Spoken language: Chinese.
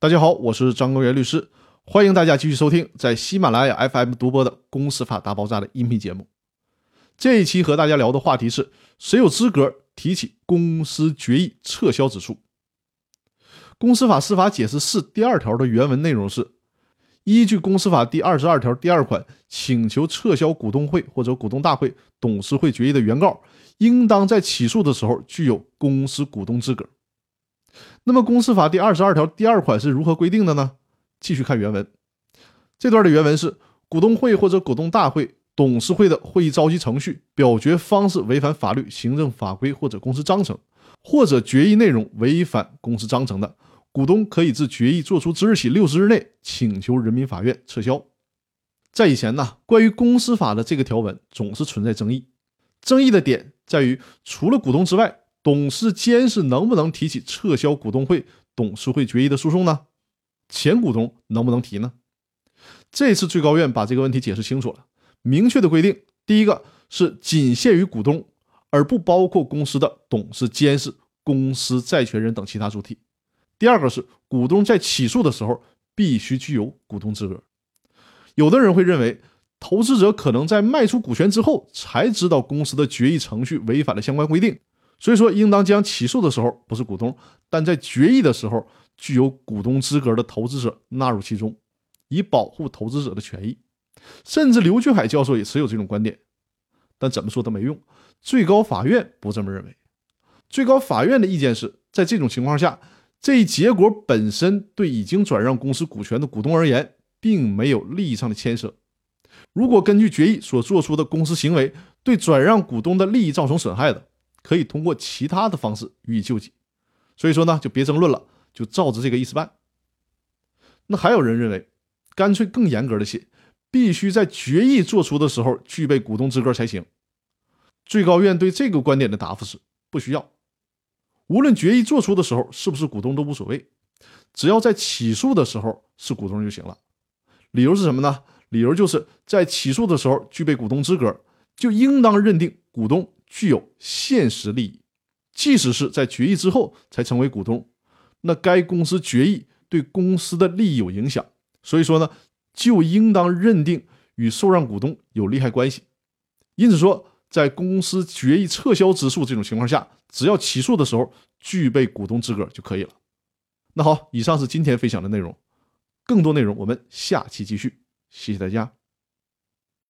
大家好，我是张根源律师，欢迎大家继续收听在喜马拉雅 FM 独播的《公司法大爆炸》的音频节目。这一期和大家聊的话题是：谁有资格提起公司决议撤销指数？《公司法司法解释四》第二条的原文内容是：依据《公司法》第二十二条第二款，请求撤销股东会或者股东大会、董事会决议的原告，应当在起诉的时候具有公司股东资格。那么，《公司法》第二十二条第二款是如何规定的呢？继续看原文。这段的原文是：股东会或者股东大会、董事会的会议召集程序、表决方式违反法律、行政法规或者公司章程，或者决议内容违反公司章程的，股东可以自决议作出之日起六十日内请求人民法院撤销。在以前呢，关于公司法的这个条文总是存在争议，争议的点在于，除了股东之外。董事、监事能不能提起撤销股东会、董事会决议的诉讼呢？前股东能不能提呢？这次最高院把这个问题解释清楚了，明确的规定：第一个是仅限于股东，而不包括公司的董事、监事、公司债权人等其他主体；第二个是股东在起诉的时候必须具有股东资格。有的人会认为，投资者可能在卖出股权之后才知道公司的决议程序违反了相关规定。所以说，应当将起诉的时候不是股东，但在决议的时候具有股东资格的投资者纳入其中，以保护投资者的权益。甚至刘俊海教授也持有这种观点，但怎么说都没用。最高法院不这么认为。最高法院的意见是在这种情况下，这一结果本身对已经转让公司股权的股东而言，并没有利益上的牵涉。如果根据决议所做出的公司行为对转让股东的利益造成损害的，可以通过其他的方式予以救济，所以说呢，就别争论了，就照着这个意思办。那还有人认为，干脆更严格的写，必须在决议做出的时候具备股东资格才行。最高院对这个观点的答复是不需要，无论决议做出的时候是不是股东都无所谓，只要在起诉的时候是股东就行了。理由是什么呢？理由就是在起诉的时候具备股东资格，就应当认定股东。具有现实利益，即使是在决议之后才成为股东，那该公司决议对公司的利益有影响，所以说呢，就应当认定与受让股东有利害关系。因此说，在公司决议撤销之诉这种情况下，只要起诉的时候具备股东资格就可以了。那好，以上是今天分享的内容，更多内容我们下期继续，谢谢大家。